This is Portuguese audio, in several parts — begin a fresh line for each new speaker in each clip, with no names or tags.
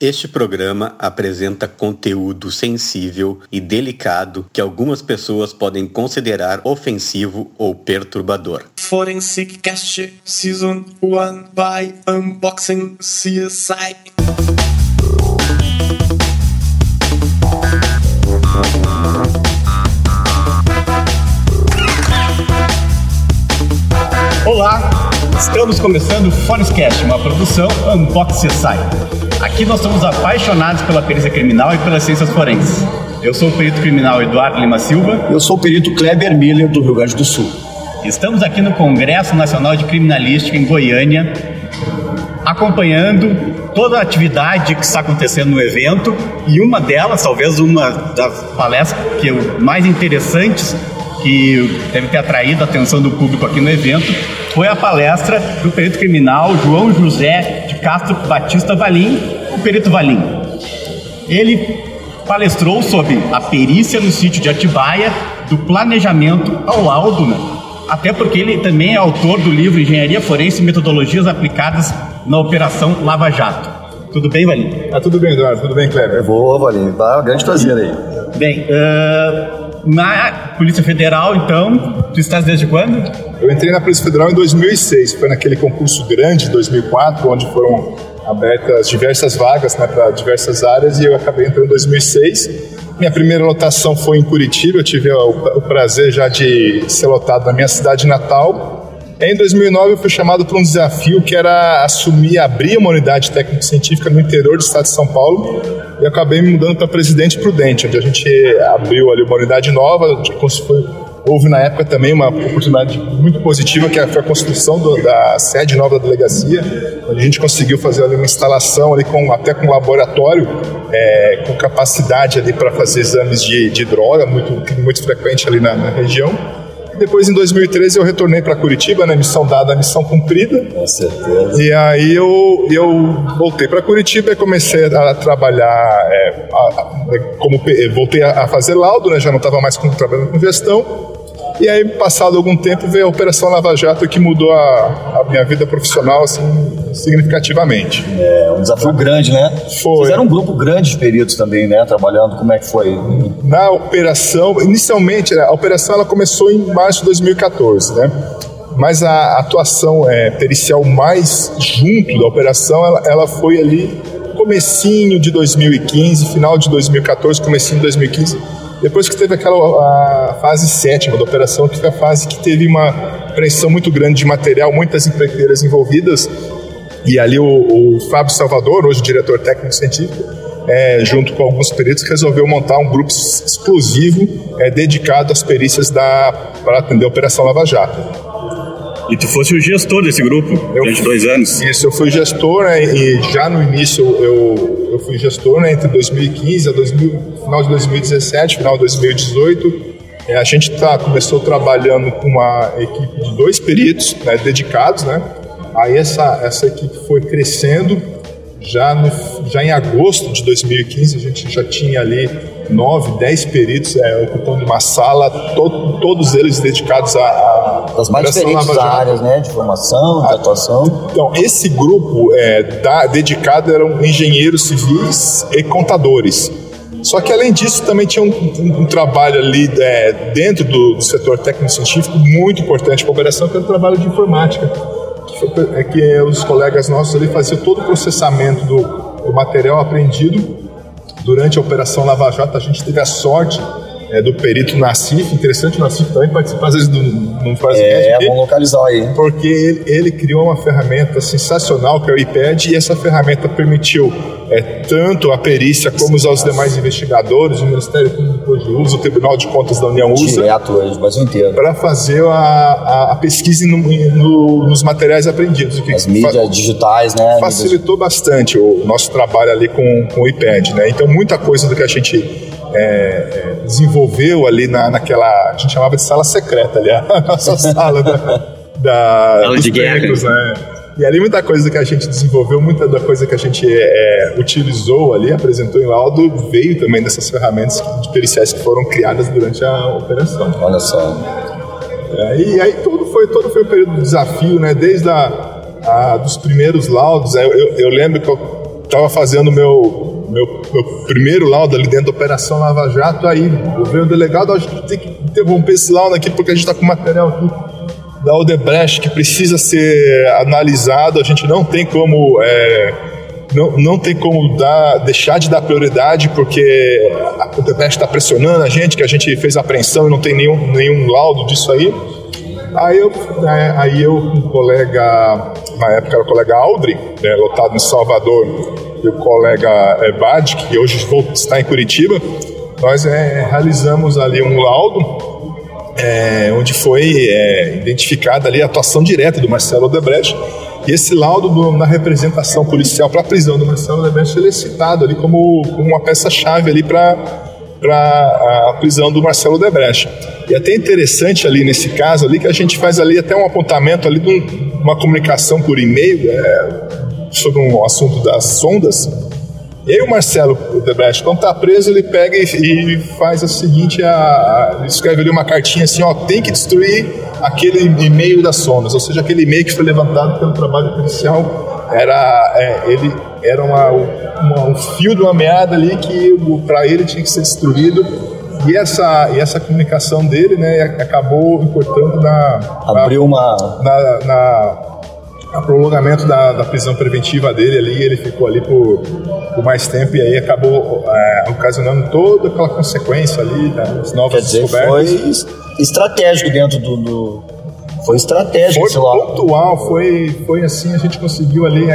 Este programa apresenta conteúdo sensível e delicado que algumas pessoas podem considerar ofensivo ou perturbador.
Forensic Cast Season 1 by Unboxing CSI.
Olá, estamos começando o Forescast, uma produção Unbox CSI. Aqui nós somos apaixonados pela perícia criminal e pelas ciências forenses. Eu sou o perito criminal Eduardo Lima Silva.
Eu sou o perito Kleber Miller, do Rio Grande do Sul.
Estamos aqui no Congresso Nacional de Criminalística em Goiânia, acompanhando toda a atividade que está acontecendo no evento e uma delas, talvez uma das palestras que eu mais interessantes que deve ter atraído a atenção do público aqui no evento, foi a palestra do perito criminal João José de Castro Batista Valim, o perito Valim. Ele palestrou sobre a perícia no sítio de Atibaia, do planejamento ao laudo, né? até porque ele também é autor do livro Engenharia Forense e Metodologias Aplicadas na Operação Lava Jato. Tudo bem, Valim?
Tá tudo bem, Eduardo, tudo bem, Kleber?
Boa, Valim, tá grande prazer aí.
Bem, uh, na Polícia Federal, então, tu estás desde quando?
Eu entrei na Polícia Federal em 2006, foi naquele concurso grande de 2004, onde foram abertas diversas vagas né, para diversas áreas e eu acabei entrando em 2006. Minha primeira lotação foi em Curitiba, eu tive o, prazer já de ser lotado na minha cidade natal. Em 2009 eu fui chamado para um desafio que era assumir, abrir uma unidade técnico-científica no interior do estado de São Paulo e acabei me mudando para Presidente Prudente, onde a gente abriu ali uma unidade nova, foi, houve na época também uma oportunidade muito positiva que foi a construção do, da sede nova da delegacia, onde a gente conseguiu fazer ali uma instalação ali com até com um laboratório é, com capacidade ali para fazer exames de, de droga muito muito frequente ali na, na região. Depois, em 2013, eu retornei para Curitiba, né? Missão dada, missão cumprida.
Com certeza.
E aí eu, eu voltei para Curitiba e comecei a trabalhar é, a, a, como voltei a, fazer laudo, né? Já não estava mais com, trabalhando com gestão. E aí, passado algum tempo, veio a Operação Lava Jato que mudou a, a minha vida profissional assim, significativamente.
É um desafio grande, né?
Foi.
Fizeram um grupo grande de peritos também, né? Trabalhando, como é que foi?
Na operação, inicialmente, a operação ela começou em março de 2014, né? Mas a atuação é, pericial mais junto da operação, ela, ela foi ali comecinho de 2015, final de 2014, comecinho de 2015 depois que teve aquela fase sétima da operação, que foi a fase que teve uma pressão muito grande de material, muitas empreiteiras envolvidas, e ali o, o Fábio Salvador, hoje diretor técnico científico, é, junto com alguns peritos, resolveu montar um grupo explosivo é, dedicado às perícias para atender a Operação Lava Jato.
E tu fosse o gestor desse grupo eu, durante dois anos?
Isso, eu fui gestor, né, e já no início eu, eu fui gestor né, entre 2015 a 2000, final de 2017, final de 2018. É, a gente tá, começou trabalhando com uma equipe de dois peritos né, dedicados, né? Aí essa, essa equipe foi crescendo. Já, no, já em agosto de 2015 a gente já tinha ali nove, dez peritos é, ocupando uma sala, to, todos eles dedicados a, a
das mais diferentes áreas, né, de formação, de a, atuação.
Então esse grupo é, da, dedicado eram engenheiros civis e contadores. Só que além disso também tinha um, um, um trabalho ali é, dentro do, do setor técnico-científico muito importante para a operação, que era o trabalho de informática, que, foi, é, que os colegas nossos ali faziam todo o processamento do, do material aprendido Durante a Operação Lava Jato, a gente teve a sorte é, do perito Nassif, interessante o Nassif também participar às vezes do, no
faz É, vamos localizar aí.
Porque ele, ele, criou uma ferramenta sensacional que é o iPad e essa ferramenta permitiu é, tanto a perícia como os, os demais investigadores, o Ministério Público hoje usa, o Tribunal de Contas da União usa.
Direto hoje, Brasil inteiro.
Para fazer a, a, a pesquisa no, no, nos materiais aprendidos.
As mídias digitais, né?
Facilitou bastante o nosso trabalho ali com, com o iPad, né? Então muita coisa do que a gente é, é, desenvolveu ali na, naquela. A gente chamava de sala secreta ali, a nossa sala da, da,
de técnicos,
né? E ali muita coisa que a gente desenvolveu, muita da coisa que a gente é, utilizou ali, apresentou em laudo, veio também dessas ferramentas de periciais que foram criadas durante a operação.
Olha só.
É, e aí todo foi, todo foi o período de desafio, né? Desde a, a dos primeiros laudos, eu, eu, eu lembro que eu estava fazendo meu, meu, meu primeiro laudo ali dentro da Operação Lava Jato, aí veio o delegado, a gente tem que interromper esse laudo aqui porque a gente está com material aqui da Odebrecht que precisa ser analisado, a gente não tem como... É, não, não tem como dar, deixar de dar prioridade porque a Odebrecht está pressionando a gente, que a gente fez a apreensão e não tem nenhum, nenhum laudo disso aí. Aí eu, né, aí eu um colega, na época era o colega Aldrin, né, lotado em Salvador, e o colega é, Bad, que hoje está em Curitiba, nós é, realizamos ali um laudo é, onde foi é, identificada ali a atuação direta do Marcelo Odebrecht e esse laudo do, na representação policial para a prisão do Marcelo Odebrecht ele é citado ali como, como uma peça-chave ali para para a prisão do Marcelo Debrecht. E é até interessante ali nesse caso ali que a gente faz ali até um apontamento ali de um, uma comunicação por e-mail é, sobre um assunto das sondas. E aí o Marcelo Debrecht, quando está preso, ele pega e, e faz o seguinte, a, a, escreve ali uma cartinha assim, ó, tem que destruir aquele e-mail das sondas, ou seja, aquele e-mail que foi levantado pelo trabalho policial, era, é, ele era uma, uma, um fio de uma meada ali que para ele tinha que ser destruído e essa, e essa comunicação dele né, acabou importando na.
Abriu uma.
Na, na, na prolongamento da, da, prisão preventiva dele ali, ele ficou ali por, por mais tempo e aí acabou é, ocasionando toda aquela consequência ali das novas
Quer dizer, descobertas. Foi estratégico dentro do, do... Foi estratégico
foi pontual, foi, foi assim, a gente conseguiu ali é,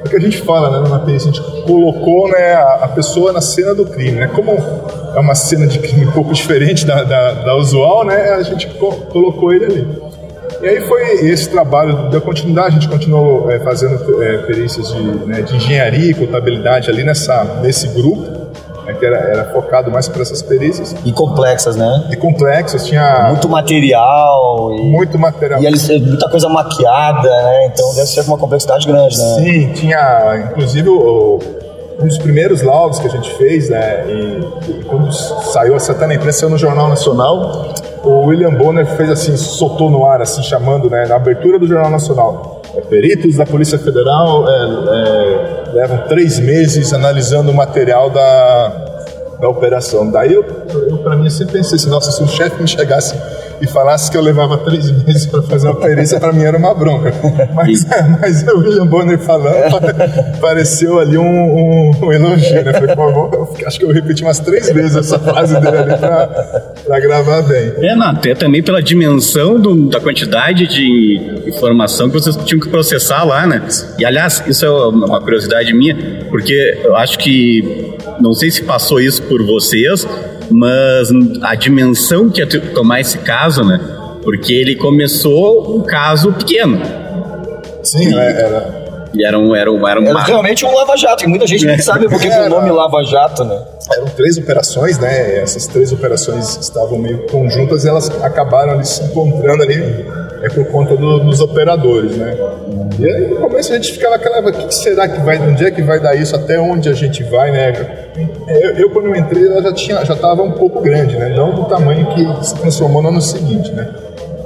é o que a gente fala né, na perícia, a gente colocou né, a, a, pessoa na cena do crime. Né? Como é uma cena de crime um pouco diferente da, da, da usual, né, a gente co colocou ele ali. E aí foi esse trabalho, deu continuidade, a gente continuou é, fazendo é, perícias de, né, de engenharia e contabilidade ali nessa, nesse grupo né, que era, era focado mais para essas perícias.
E complexas, né?
E complexas, tinha...
Muito material.
E, muito material.
E eles, muita coisa maquiada, né? Então deve ser uma complexidade grande, né?
Sim, tinha, inclusive, o, um dos primeiros laudos que a gente fez, né, e, e quando saiu essa até na imprensa, no Jornal Nacional, o William Bonner fez assim, soltou no ar, assim, chamando, né, na abertura do Jornal Nacional, é, peritos da Polícia Federal é, é, levam três meses analisando o material da, da operação. Daí eu, eu para mim, sempre pensei assim, nossa, se o chefe me chegasse e falasse que eu levava três meses para fazer uma perícia, para mim era uma bronca. Mas, mas o William Bonner falando, pareceu ali um, um, um elogio, né? Falei, pô, vou, acho que eu repeti umas três vezes essa frase dele ali para gravar bem.
É, não, até também pela dimensão do, da quantidade de informação que vocês tinham que processar lá, né? E aliás, isso é uma curiosidade minha, porque eu acho que não sei se passou isso por vocês, mas a dimensão que ia tomar esse caso, né? Porque ele começou um caso pequeno.
Sim, e, é, era.
E era um, era um, era um
era realmente um lava-jato, e muita gente nem sabe por que o nome lava-jato, né?
Eram três operações, né? Essas três operações estavam meio conjuntas e elas acabaram ali se encontrando ali é por conta do, dos operadores, né? E aí no começo a gente ficava aquela, o que será que vai, onde é que vai dar isso, até onde a gente vai, né? Eu, eu quando eu entrei, ela já tinha, já estava um pouco grande, né? Não do tamanho que se transformou no ano seguinte, né?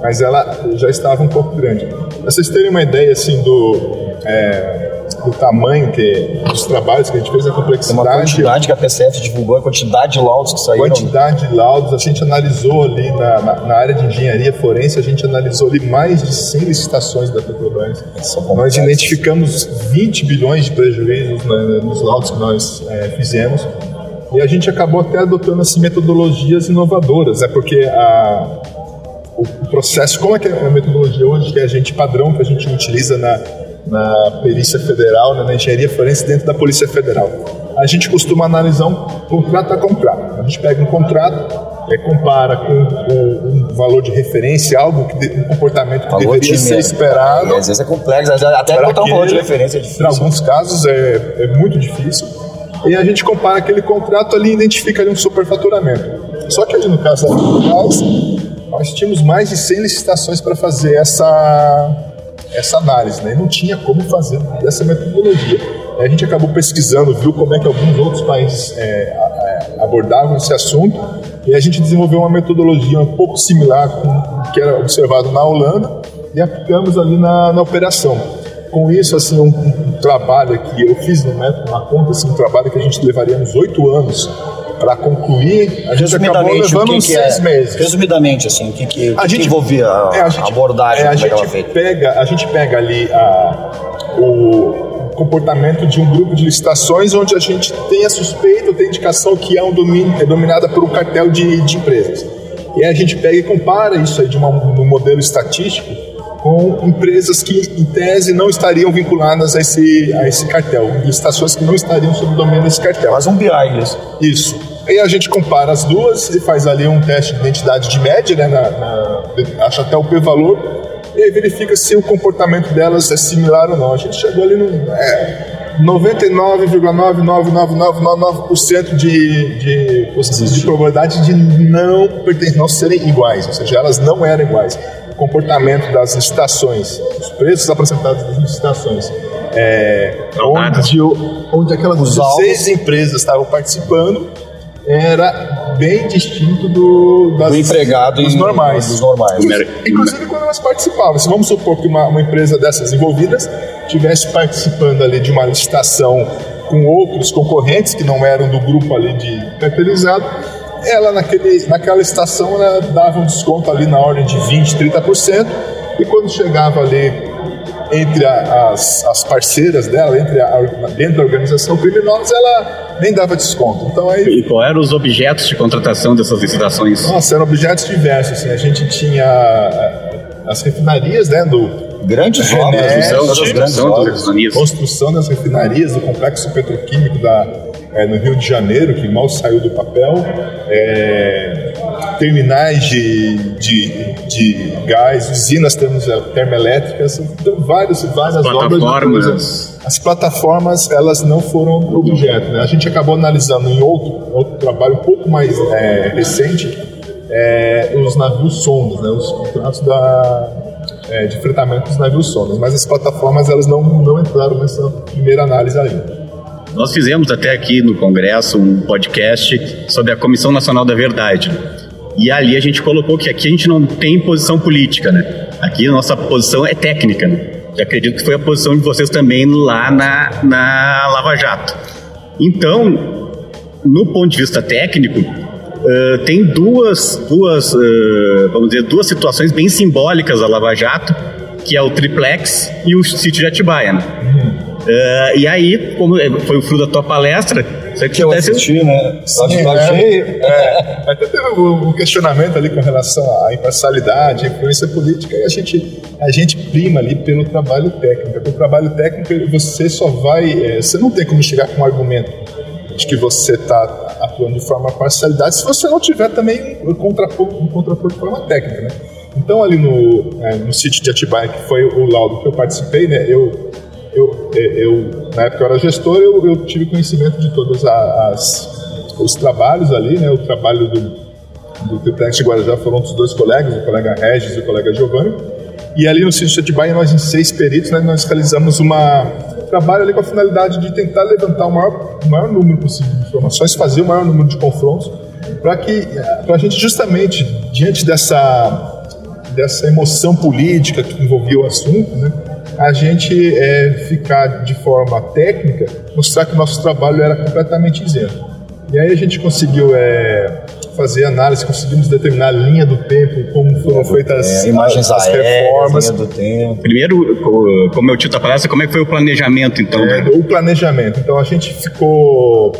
Mas ela já estava um pouco grande. Pra vocês terem uma ideia, assim, do... É, do tamanho que dos trabalhos que a gente fez, a complexidade.
Uma quantidade que a PCF divulgou, a quantidade de laudos que saíram.
Quantidade de laudos, a gente analisou ali na, na, na área de engenharia forense, a gente analisou ali mais de 100 licitações da Petrobras. Nós identificamos 20 bilhões de prejuízos né, nos laudos que nós é, fizemos. E a gente acabou até adotando assim, metodologias inovadoras, é porque a, o processo, como é que é a metodologia hoje, que é a gente padrão que a gente utiliza na na Perícia Federal, né, na Engenharia Forense dentro da Polícia Federal. A gente costuma analisar um contrato a contrato. A gente pega um contrato, é, compara com um, um valor de referência, algo que um comportamento que valor deveria ser esperado.
E às vezes é complexo, até botar um valor de referência é difícil.
Em alguns casos é, é muito difícil. E a gente compara aquele contrato ali e identifica ali um superfaturamento. Só que ali no caso da Petrobras, nós tínhamos mais de 100 licitações para fazer essa essa análise, né? E não tinha como fazer dessa metodologia. A gente acabou pesquisando, viu como é que alguns outros países é, abordavam esse assunto e a gente desenvolveu uma metodologia um pouco similar com que era observado na Holanda e aplicamos ali na, na operação. Com isso, assim, um, trabalho que eu fiz no método, na conta, assim, um trabalho que a gente levaria uns oito anos para concluir, a gente acabou levando
que,
uns
que
seis
é,
meses.
Resumidamente, assim, o que, que,
A gente-
envolvia a,
É,
a
gente-
abordagem
é, a
é
gente
feita?
pega A gente pega ali a, o comportamento de um grupo de licitações onde a gente tem a suspeita, tem indicação que é, um domínio, é dominada por um cartel de, de empresas. E aí a gente pega e compara isso aí de uma, um modelo estatístico com empresas que, em tese, não estariam vinculadas a esse, a esse cartel, licitações que não estariam sob o domínio desse cartel.
Faz um BI isso.
Isso. Aí a gente compara as duas e faz ali um teste de identidade de média, né? Na, na- acha até o p-valor, e aí verifica se o comportamento delas é similar ou não. A gente chegou ali no é, 99,99999% de, de, de probabilidade de não, perten- não serem iguais, ou seja, elas não eram iguais. O comportamento das licitações, os preços apresentados das licitações, é, onde, onde aquelas
Os
16 empresas estavam participando, era bem distinto do, das,
Do empregado
dos
em-
normais.
dos normais.
Inclusive quando elas participavam. Se vamos supor que uma, uma empresa dessas envolvidas tivesse participando ali de uma licitação com outros concorrentes que não eram do grupo ali de cartelizado, ela naquele, naquela licitação ela dava um desconto ali na ordem de 20, 30%, e quando chegava ali entre a- as, as parceiras dela, entre a, dentro da organização criminosa, ela nem dava desconto. Então aí
E qual eram os objetos de contratação dessas licitações?
nossa, eram objetos diversos. Assim. A gente tinha eh, as refinarias, né, do
Grandes
É,
obras,
né?
todas as grandes obras.
refinanistas.
construção das refinarias, do complexo petroquímico da, eh, no Rio de Janeiro, que mal saiu do papel, eh, terminais de, de, de gás, usinas termo- termoelétricas, então várias, várias obras. de
plataformas.
coisa. As plataformas, elas não foram objeto. Né? A gente acabou analisando em outro, outro trabalho um pouco mais eh, recente, eh, os navios sondas, né? os contratos da, eh, de fretamento dos navios sondas. Mas as plataformas, elas não, não entraram nessa primeira análise ainda.
Nós fizemos até aqui no Congresso um podcast sobre a Comissão Nacional da Verdade. E ali a gente colocou que aqui a gente não tem posição política, né? Aqui a nossa posição é técnica, né? E acredito que foi a posição de vocês também lá na, na Lava Jato. Então, no ponto de vista técnico, eh, tem duas, duas eh, vamos dizer, duas situações bem simbólicas da Lava Jato, que é o triplex e o sítio de Atibaia. Né? Eh, e aí, como é, foi o fruto da tua palestra, você
Que eu assisti, né? Eu
Sim,
achei-
é, até teve um questionamento ali com relação à imparcialidade, à influência política, e a gente, a gente prima ali pelo trabalho técnico. Porque o trabalho técnico, você só vai. é, você não tem como chegar com um argumento de que você está atuando de forma parcialidade se você não tiver também um contraponto, um contraponto de forma técnica, né? Então, ali no, é, no sítio de Atibaia, que foi o laudo que eu participei, né, eu, eu, é, eu na época eu era gestor, eu, eu tive conhecimento de todas a- as, os trabalhos ali, né, o trabalho do, do Triplex de Guarujá foram dos dois colegas, o colega Regis e o colega Giovanni, e ali no sítio de Atibaia, nós em seis peritos, né, nós realizamos uma trabalho ali com a finalidade de tentar levantar o maior, o maior número possível de informações, fazer o maior número de confrontos, para que para a gente justamente diante dessa dessa emoção política que envolvia o assunto, né, a gente é, ficar de forma técnica, mostrar que o nosso trabalho era completamente isento. E aí a gente conseguiu é, fazer análise, conseguimos determinar a linha do tempo, como foram feitas
É, imagens
as
aéreas,
reformas,
linha do tempo.
Primeiro, co- como eu título da palestra, como é que foi o planejamento, então?
é,
né?
o planejamento. Então a gente ficou.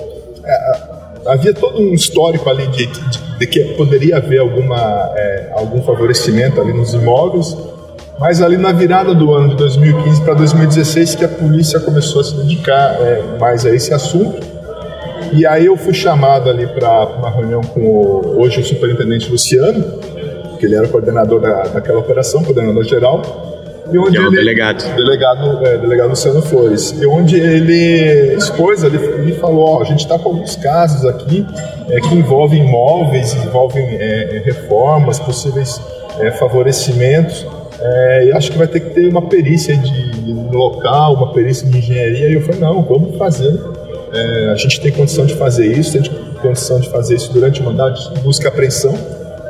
é, havia todo um histórico ali de, de- de que poderia haver alguma, é, algum favorecimento ali nos imóveis, mas ali na virada do ano de 2015 para 2016 que a polícia começou a se dedicar é, mais a esse assunto. E aí eu fui chamado ali para uma reunião com o, hoje o superintendente Luciano, que ele era o coordenador da, daquela operação, coordenador geral. E onde
Que é o
ele,
delegado.
delegado, é, delegado Luciano Flores, e onde ele expôs ali e falou, ó, a gente está com alguns casos aqui é, que envolvem imóveis, envolvem é, é, reformas, possíveis é, favorecimentos, é, e acho que vai ter que ter uma perícia de, no local, uma perícia de engenharia, e eu falei, não, vamos fazer, É, a gente tem condição de fazer isso, tem condição de fazer isso durante o mandato de busca apreensão,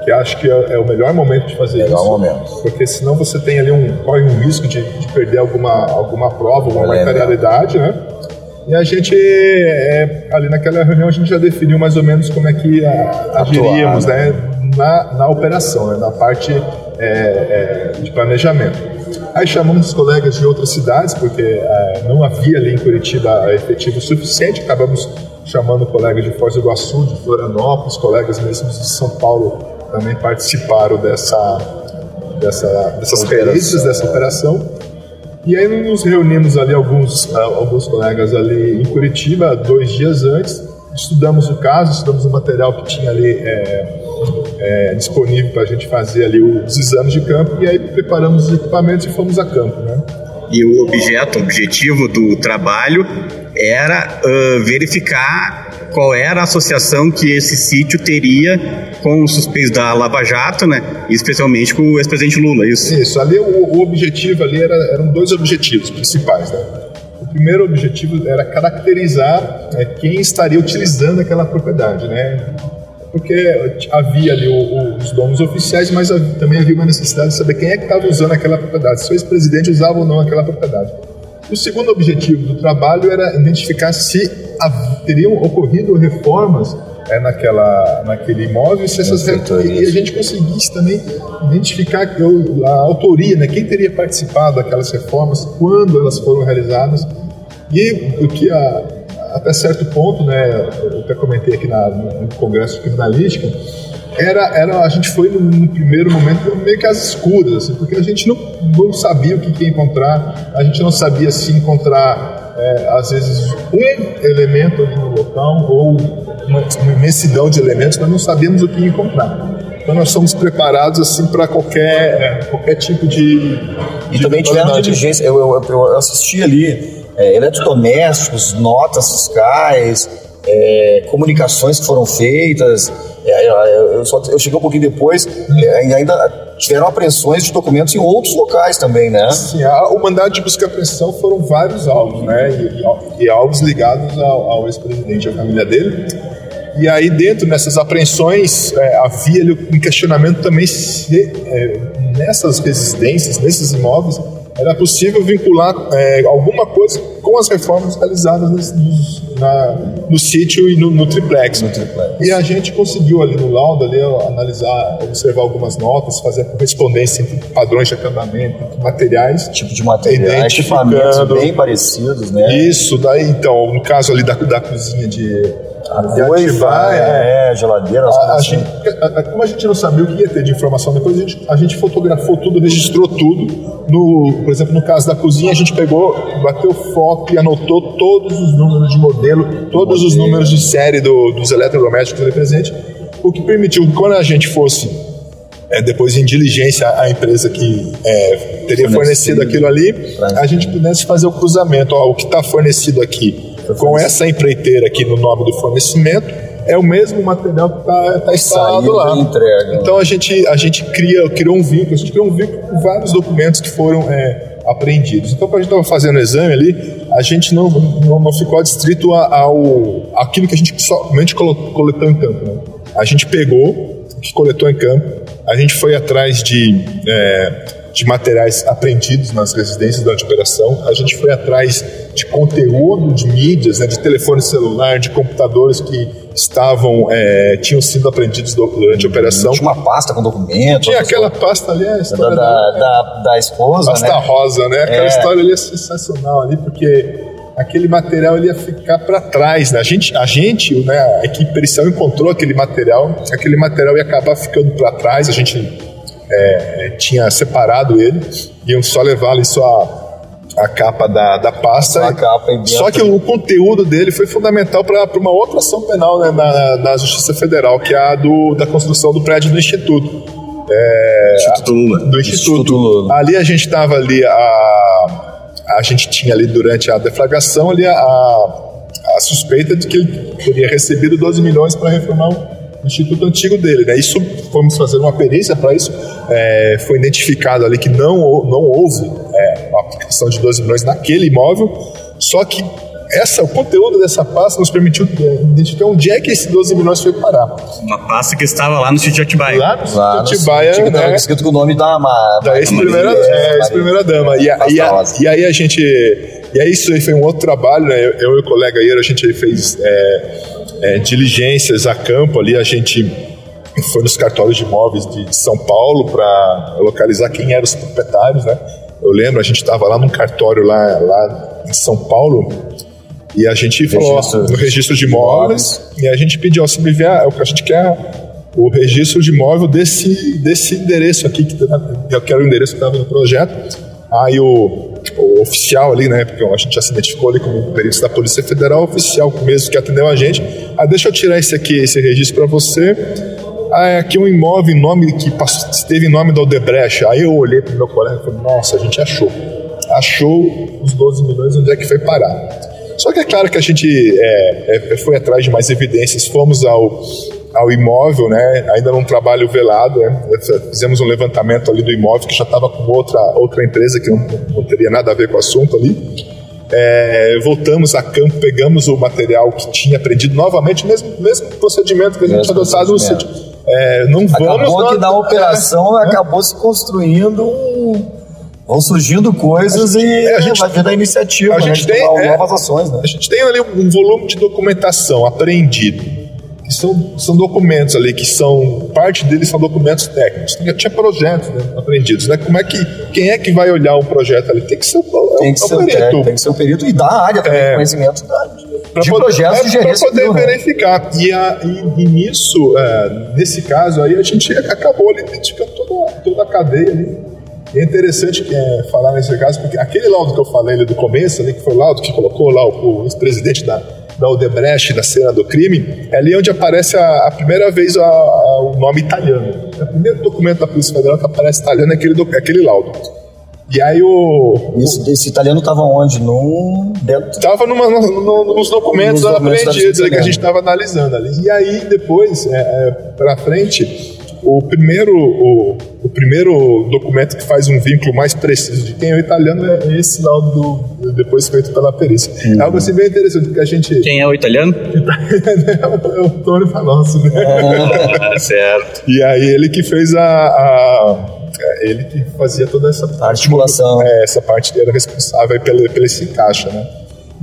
que acho que é, é o melhor momento de fazer
Melhor
isso.
momento.
Porque senão você tem ali um corre um risco de, de perder alguma alguma prova, alguma materialidade, né? E a gente é, ali naquela reunião a gente já definiu mais ou menos como é que a, agiríamos,
né?
né? Na, na operação, né? na parte é, é, de planejamento. Aí chamamos os colegas de outras cidades, porque é, não havia ali em Curitiba efetivo suficiente, acabamos chamando colegas de Foz do Iguaçu, de Florianópolis, colegas mesmo de São Paulo também participaram dessa, dessa, dessas perícias, dessa operação. E aí nos reunimos ali alguns, alguns colegas ali em Curitiba dois dias antes, estudamos o caso, estudamos o material que tinha ali é, é, disponível para a gente fazer ali os exames de campo e aí preparamos os equipamentos e fomos a campo, né?
E o objeto, o objetivo do trabalho era ah, verificar qual era a associação que esse sítio teria com os suspeitos da Lava Jato, né? Especialmente com o ex-presidente Lula, é isso?
Isso, ali o, o objetivo ali era, eram dois objetivos principais, né? O primeiro objetivo era caracterizar é, quem estaria utilizando aquela propriedade, né? Porque havia ali o- o- os donos oficiais, mas havia- também havia uma necessidade de saber quem é que estava usando aquela propriedade, se o ex-presidente usava ou não aquela propriedade. O segundo objetivo do trabalho era identificar se teriam ocorrido reformas é, naquela, naquele imóvel e se essas reformas. E a gente conseguisse também identificar a autoria, né, quem teria participado daquelas reformas, quando elas foram realizadas. E o que a- até certo ponto, né, eu até comentei aqui na- no Congresso de Criminalística, era, era, a gente foi no, no primeiro momento meio que às escuras, assim, porque a gente não, não sabia o que, que ia encontrar, a gente não sabia se encontrar, é, às vezes, um elemento ali no local ou uma, uma imensidão de elementos, nós não sabíamos o que encontrar. Então nós somos preparados assim para qualquer, é, qualquer tipo de.
E
de
também tiveram diligência, eu, eu, eu assisti ali é, eletrodomésticos, notas fiscais, é, comunicações que foram feitas. É, eu, eu só, eu cheguei um pouquinho depois é, ainda tiveram apreensões de documentos em outros locais também, né?
Sim, a- o mandado de busca e apreensão foram vários alvos, né? E, e e alvos ligados ao, ao ex-presidente e à família dele. E aí, dentro dessas apreensões, é, havia um questionamento também se é, nessas residências, nesses imóveis, era possível vincular é, alguma coisa com as reformas realizadas nos- na- no sítio e no, no triplex.
No triplex.
E a gente conseguiu ali no laudo ali, analisar, observar algumas notas, fazer a correspondência entre padrões de acabamento, materiais.
Tipo de
Identificando.
equipamentos bem parecidos, né?
Isso, daí então, no caso ali da, da cozinha de,
Arroz,
ativar, é,
é, geladeira, as
a, a
coisas assim.
gente, a- a- como a gente não sabia o que ia ter de informação depois, a gente, a gente fotografou tudo, registrou tudo. No, por exemplo, no caso da cozinha, a gente pegou, bateu foto e anotou todos os números de modelo, todos os números de série do- dos eletrodomésticos ali presentes, o que permitiu que quando a gente fosse é, depois em diligência à empresa que é, teria fornecido aquilo ali, a gente pudesse fazer o cruzamento. Ó, o que está fornecido aqui com essa empreiteira aqui no nome do fornecimento é o mesmo material que está instalado
Saída
lá.
e entrega.
Então a gente, a gente cria, criou um vínculo, a gente criou um vínculo com vários documentos que foram é, apreendidos. Então, quando a gente estava fazendo o exame ali, a gente não, não, não ficou adstrito ao aquilo que a gente somente coletou em campo. Né? A gente pegou o que coletou em campo, a gente foi atrás de, é, de materiais apreendidos nas residências durante a operação, a gente foi atrás de conteúdo de mídias, né, de telefone celular, de computadores que estavam, é, tinham sido apreendidos do- durante a operação.
Tinha uma pasta com documentos.
Tinha aquela pasta ali, a
coisas. da,
história
da,
da,
da, da esposa,
pasta
né?
rosa, né? Aquela
É.
história ali é sensacional ali, porque aquele material ele ia ficar para trás, né? A gente, a gente, né, a equipe pericial encontrou aquele material, aquele material ia acabar ficando para trás, a gente é, tinha separado ele, iam só levar ali só a, a capa da, da pasta.
Capa
Só que o conteúdo dele foi fundamental para uma outra ação penal né, na, na Justiça Federal, que é a do, da construção do prédio do Instituto. É,
Instituto Lula.
do Instituto.
Instituto Lula.
Ali a gente estava ali, a, a gente tinha ali durante a deflagração ali a, a suspeita de que ele teria recebido 12 milhões para reformar o instituto antigo dele. Né? Isso, fomos fazer uma perícia para isso, é, foi identificado ali que não, não houve é, uma aplicação de 12 milhões naquele imóvel, só que essa, o conteúdo dessa pasta nos permitiu é, identificar onde é que esse 12 milhões foi parar.
Uma pasta que estava lá no sítio de Atibaia.
Lá no
Lá no
Atibaia,
sítio,
né?
né? escrito com o nome da,
Da ex-primeira
Maria,
é, dama. E, a- e, a- e aí a gente. E aí isso aí foi um outro trabalho, né? Eu, eu e o colega Ieiro, a gente fez é, é, diligências a campo ali, a gente foi nos cartórios de imóveis de, de São Paulo para localizar quem eram os proprietários, né? Eu lembro, a gente estava lá num cartório lá, lá em São Paulo e a gente falou
Registro-
no registro de imóveis e a gente pediu, ó, se me vier, o que a gente quer o registro de imóvel desse, desse endereço aqui, que, tá- que era o endereço que estava no projeto. Aí o, o oficial ali, né, porque a gente já se identificou ali como perito da Polícia Federal, oficial mesmo que atendeu a gente, ah, deixa eu tirar esse aqui, esse registro para você. Ah, é aqui um imóvel em nome que esteve em nome da Odebrecht. Aí eu olhei pro meu colega e falei, nossa, a gente achou. Achou os 12 milhões, onde é que foi parar. Só que é claro que a gente é, é, foi atrás de mais evidências, fomos ao, ao imóvel, né? ainda num trabalho velado, né? fizemos um levantamento ali do imóvel que já estava com outra, outra empresa que não, não teria nada a ver com o assunto ali. É, voltamos a campo, pegamos o material que tinha aprendido novamente, mesmo, mesmo procedimento que a gente
Mesmo
tinha adotado. É, não vamos
Acabou que na operação
é,
acabou se construindo um- Vão surgindo coisas
A gente-
e
é, a gente-
vai vir da iniciativa,
a
né,
gente
de
tem, é,
novas ações, né?
A gente tem ali um volume de documentação apreendido, que são, são documentos ali que são parte deles são documentos técnicos. Tinha, tinha projetos né, apreendidos, né? Como é que quem é que vai olhar o projeto ali? Tem que ser o,
Tem que,
é
ser
perito.
tem que ser o perito e da área também,
É.
conhecimento da,
Pra
de
poder-
projetos
é,
de gerência
Para poder
né?
verificar. E, a- e- e nisso, é, nesse caso aí, a gente acabou ali identificando toda, toda a cadeia ali. E é interessante é, falar nesse caso, porque aquele laudo que eu falei ali do começo, ali, que foi o laudo que colocou lá o, o ex-presidente da, da Odebrecht na cena do crime, é ali onde aparece a, a primeira vez a- a- o nome italiano. É o primeiro documento da Polícia Federal que aparece italiano é aquele, doc- aquele laudo. E aí o,
Esse, esse italiano estava onde? Num. Dentro.
Estava numa- no- no- nos documentos
Nos documentos da
apreendidos que a gente estava analisando ali. E aí, depois, é, é, para frente, o primeiro, o, o primeiro documento que faz um vínculo mais preciso de quem é o italiano é esse laudo do, depois feito pela perícia. É algo assim bem interessante, porque a gente.
Quem é o italiano?
é o- é o Tony Fanossi, né?
Ah, certo.
E aí ele que fez a. a- é, ele que fazia toda essa
A articulação.
É, essa parte era responsável pelo, pelo esse encaixe, né?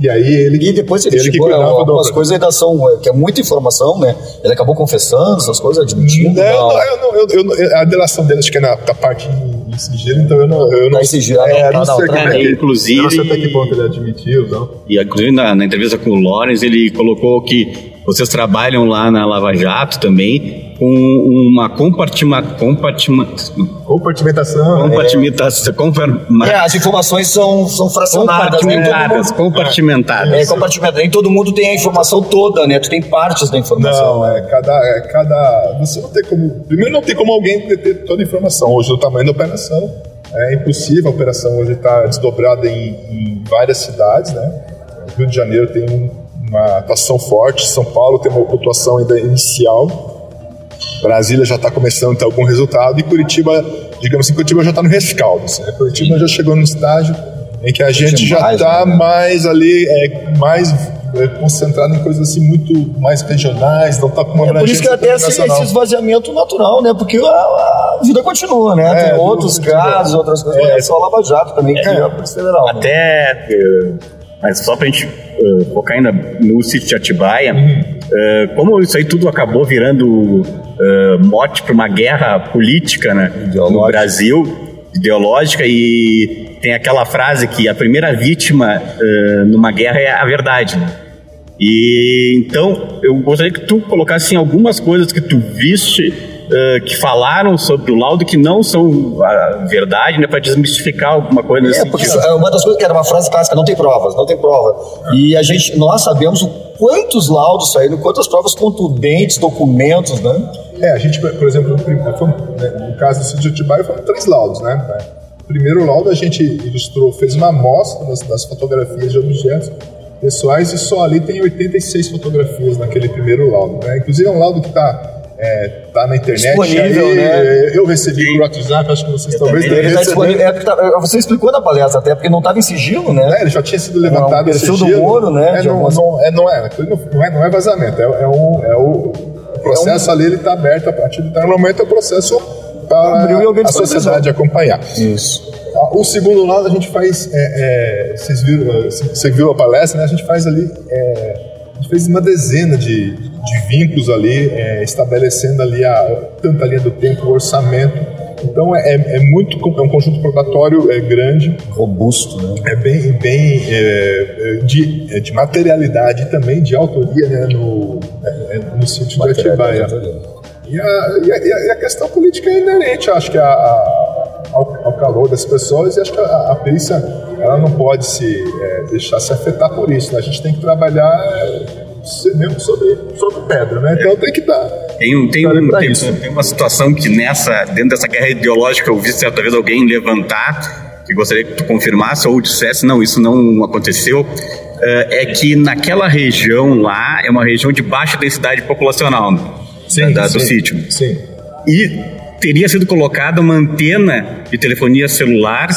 E aí ele.
E depois ele,
ele que
chegou,
cuidava do-
algumas coisas ainda são, é, que é muita informação, né? Ele acabou confessando essas coisas, admitindo.
Não,
não.
não, eu não- eu- eu a delação dele acho que é na, da parte em, em sigilo, então eu não. Eu não
Tá sigilo,
é,
não,
sei é que-
Inclusive-
Eu não sei até que ponto ele admitiu, não.
E inclusive na, na entrevista com o Lawrence, ele colocou que vocês trabalham lá na Lava Jato também com uma compartima, compartima,
Compartimentação.
compartimentação, compartima-
É, as informações são, são fracionadas, todo
compartimentadas,
mundo.
compartimentadas.
É, compartimento. Nem todo mundo tem a informação toda, né? Tu tem partes da informação.
Não, é cada, é cada. Você não tem como. Primeiro, não tem como alguém ter toda a informação. Hoje, o tamanho da operação é impossível. A operação hoje está desdobrada em, em várias cidades, né? O Rio de Janeiro tem um- uma atuação forte, São Paulo tem uma atuação ainda inicial. Brasília já está começando a ter algum resultado e Curitiba, digamos assim, Curitiba já está no rescaldo. assim, né? Curitiba já chegou no estágio em que a gente já está
né?
mais ali, é, mais é, concentrado em coisas assim muito mais regionais, não está com uma
É por isso que até esse, esvaziamento natural, né? Porque a, a vida continua, né?
É,
tem outros casos, outras coisas.
É.
É só a Lava Jato também, que é a Polícia Federal. né?
Até, eh, mas só pra gente eh, focar ainda no sítio de Atibaia, eh, como isso aí tudo acabou virando eh, mote para uma guerra política né, no. Brasil, ideológica, e tem aquela frase que a primeira vítima eh, numa guerra é a verdade. né? E então eu gostaria que tu colocasse assim, algumas coisas que tu viste eh, que falaram sobre o laudo que não são a verdade, né, para desmistificar alguma coisa nesse
É, porque
sentido.
é uma das coisas que era uma frase clássica, não tem provas, não tem prova. E a gente, nós sabemos o quantos laudos saíram, quantas provas contundentes, documentos, né?
É, a gente, por exemplo, no, né, no caso do sítio de Atibaia foram três laudos, né? O primeiro laudo a gente ilustrou, fez uma amostra das, das fotografias de objetos pessoais e só ali tem 86 fotografias naquele primeiro laudo, né? Inclusive é um laudo que está é, tá na internet
Disponível,
aí,
né?
é, Eu recebi por WhatsApp, acho que vocês talvez
Ele
tenham
tá disponível. É porque tá- você explicou na palestra até, porque não estava em sigilo, né?
É, ele já tinha sido
É
levantado
um perfil
esse
do Moro, né,
É, não,
algumas-
não, é, não é, não, é, não é vazamento, é, é, um, é o, o processo ali, ele está aberto a partir tal momento, é o processo para a sociedade acompanhar.
Isso.
Ah, O segundo lado a gente faz, é, é, vocês viram, você viu a palestra, né? A gente faz ali, é, fez uma dezena de, de vínculos ali, é, estabelecendo ali a, tanto a linha do tempo, o orçamento. Então é, é, é muito, é um conjunto probatório é, grande,
Robusto, né?
é bem, bem é, é, de, é, de materialidade e também de autoria né, no, é, no sítio de Atibaia. E a, e, a, e a- e a questão política é inerente, acho que a, a- ao, ao calor das pessoas, e acho que a, a perícia ela não pode se é, deixar se afetar por isso. né? A gente tem que trabalhar é, mesmo sobre, sobre pedra, né? Então tem que dar.
Tem, um- tem, um- tem,
isso.
tem uma situação que nessa, dentro dessa guerra ideológica, eu vi certa vez alguém levantar, que gostaria que tu confirmasse ou dissesse, não, isso não aconteceu, eh, é que naquela região lá é uma região de baixa densidade populacional, né? da, do
sim,
sítio.
Sim.
E teria sido colocada uma antena de telefonia celular,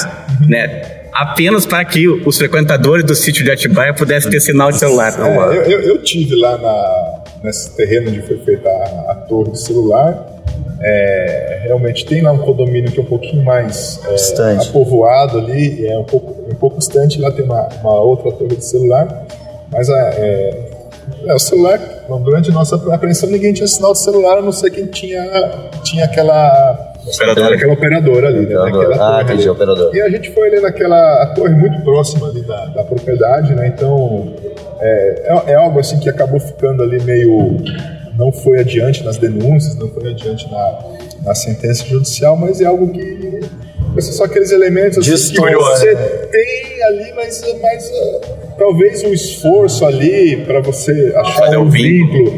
né? Apenas para que os frequentadores do sítio de Atibaia pudessem ter sinal de celular.
É, eu, eu, eu tive lá na, nesse terreno onde foi feita a, a torre de celular. É, realmente tem lá um condomínio que é um pouquinho mais é, apovoado ali, é um pouco, um pouco distante. Lá tem uma, uma outra torre de celular, mas a, é, é, o celular, durante a nossa apreensão, ninguém tinha sinal de celular, a não ser quem tinha, tinha aquela
Operadora.
aquela operadora ali, né?
Operadora.
Naquela
Ah, entendi,
ali.
operadora.
E a gente foi ali naquela torre muito próxima ali da, da propriedade, né? Então é, é, é algo assim que acabou ficando ali meio não foi adiante nas denúncias, não foi adiante na, na sentença judicial, mas é algo que são só aqueles elementos assim, que você
né?
tem ali, mas, mas ah, talvez um esforço ali para você achar
Fazer
um
o vínculo.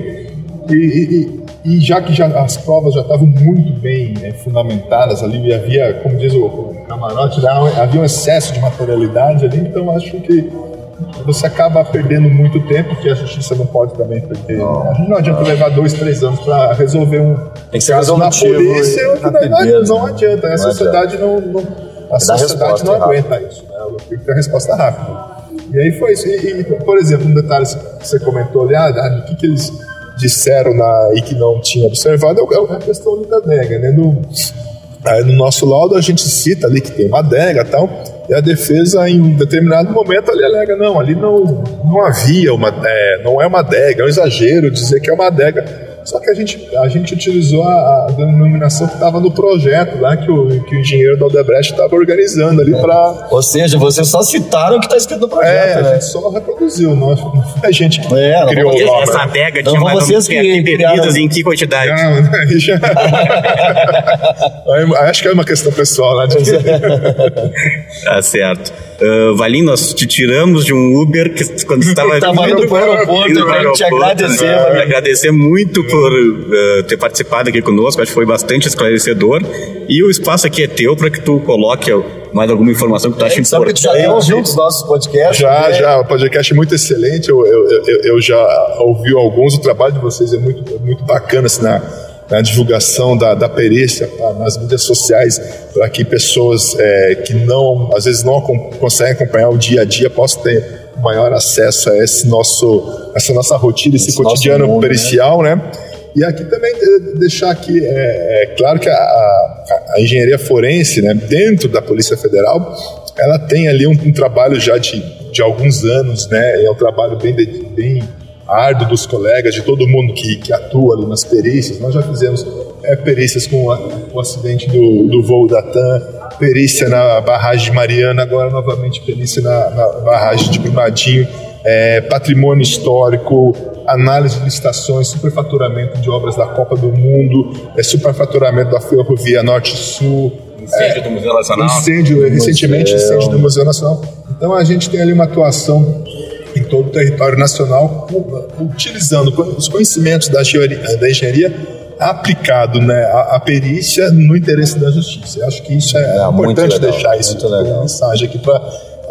e, e- e- já que já, as provas já estavam muito bem eh, fundamentadas ali, e havia, como diz o, o camarote, havia um excesso de materialidade ali, então acho que você acaba perdendo muito tempo, que a justiça não pode também perder. A gente não adianta levar dois, três anos para resolver um
Tem que ser
caso na polícia,
e
que não, não
né?
adianta, a
Não
sociedade não, não- a sociedade não aguenta isso, né? Ela tem que ter a resposta rápida. E aí foi isso. E, e, por exemplo, um detalhe que você comentou ali, ah, o que, que eles disseram na, e que não tinha observado é o- é a questão da adega, né? No, no nosso laudo a gente cita ali que tem uma adega e tal, e a defesa em determinado momento ali alega, não, ali não, não havia uma, é, não é uma adega, é um exagero dizer que é uma adega. Só que a gente, a gente utilizou a, a denominação que estava no projeto lá, que o, que o engenheiro da Odebrecht estava organizando ali para
Ou seja, vocês só citaram o que está escrito no projeto,
é, a
né?
gente só reproduziu, não não foi a gente que
É, não
criou
vamos-
o nome.
Essa adega
Então
tinha mais ou
vocês
menos
que
bebidas em que quantidade?
Não, aí já... Acho que é uma questão pessoal, né?
Tá certo. Uh, Valim, nós te tiramos de um Uber que quando estava
Tava indo aeroporto,
indo
eu
pro
quero te
aeroporto,
agradecer,
né? Agradecer muito por uh, ter participado aqui conosco, acho que foi bastante esclarecedor. E o espaço aqui é teu para que tu coloque mais alguma informação que tu
A
acha
gente sabe que tu já
importante.
tem ouvido os nossos podcasts.
Já,
né?
já, o podcast é muito excelente. Eu, eu, eu, eu já ouvi alguns. O trabalho de vocês é muito, é muito bacana assim, na, na divulgação da, da perícia tá, nas mídias sociais, para que pessoas é, que não, às vezes não conseguem acompanhar o dia a dia possam ter maior acesso a esse nosso, essa nossa rotina, esse,
Esse
cotidiano
mundo, né?
pericial, né? E aqui também deixar aqui, é, é claro que a, a- a engenharia forense, né, dentro da Polícia Federal, ela tem ali um, um trabalho já de, de alguns anos, né, é um trabalho bem, bem árduo dos colegas, de todo mundo que, que atua ali nas perícias. Nós já fizemos é, perícias com a- o acidente do, do voo da TAM, perícia na barragem de Mariana, agora novamente perícia na, na barragem de Brumadinho, é, patrimônio histórico, análise de licitações, superfaturamento de obras da Copa do Mundo, é, superfaturamento da Ferrovia Norte-Sul,
Incêndio do Museu Nacional.
incêndio, recentemente incêndio do Museu Nacional. Então a gente tem ali uma atuação em todo o território nacional, utilizando os conhecimentos da engenharia, da engenharia aplicado né, à, à perícia no interesse da justiça. Eu acho que isso é,
É, muito
importante
legal,
deixar isso
muito legal.
como mensagem aqui para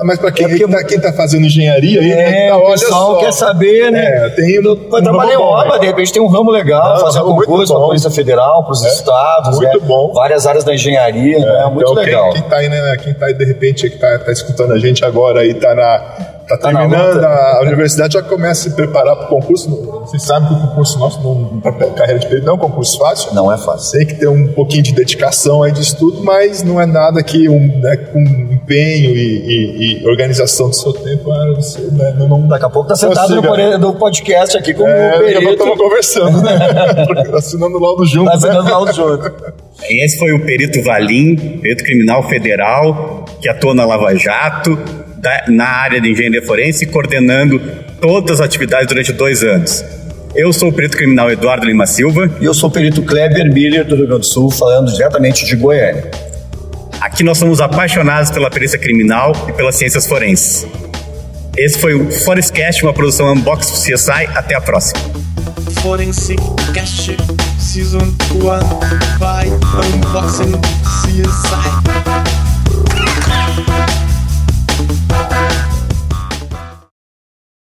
Mas para quem,
É porque-
tá, quem tá fazendo engenharia aí, né,
É,
tá,
o
olha
pessoal
só.
quer saber, né?
É, tem um
trabalhar em obra,
né?
de repente tem um ramo legal,
Não,
fazer
um
concurso para a. Polícia Federal, para os
É,
estados,
muito
né?
bom.
várias áreas da engenharia, né? É muito
então,
legal.
Quem, quem tá aí, né, quem tá aí, de repente, que tá, tá escutando a gente agora aí, tá na. Tá
Tá na
terminando a universidade, já começa a se preparar para o concurso. Vocês sabem que o concurso nosso, não, pra carreira de perito, não é um concurso fácil.
Não é fácil.
Tem que ter um pouquinho de dedicação aí de estudo, mas não é nada que um, né, com empenho e, e- e organização do seu tempo, ah, você, né, não, não,
Daqui a pouco tá sentado no, no podcast aqui com o
É, já
Perito.
estamos conversando, né? Assinando laudo junto.
Tá
né?
assinando lá junto.
Esse foi o perito Valim, perito criminal federal, que atua na Lava Jato, da- na área de engenharia forense, coordenando todas as atividades durante dois anos. Eu sou o perito criminal Eduardo Lima Silva.
E eu sou o perito Kleber Miller, do Rio Grande do Sul, falando diretamente de Goiânia.
Aqui nós somos apaixonados pela perícia criminal e pelas ciências forenses. Esse foi o Forestcast, uma produção Unbox CSI. Até a próxima.
Forensic Cast Season 1 by Unboxing CSI. Bye.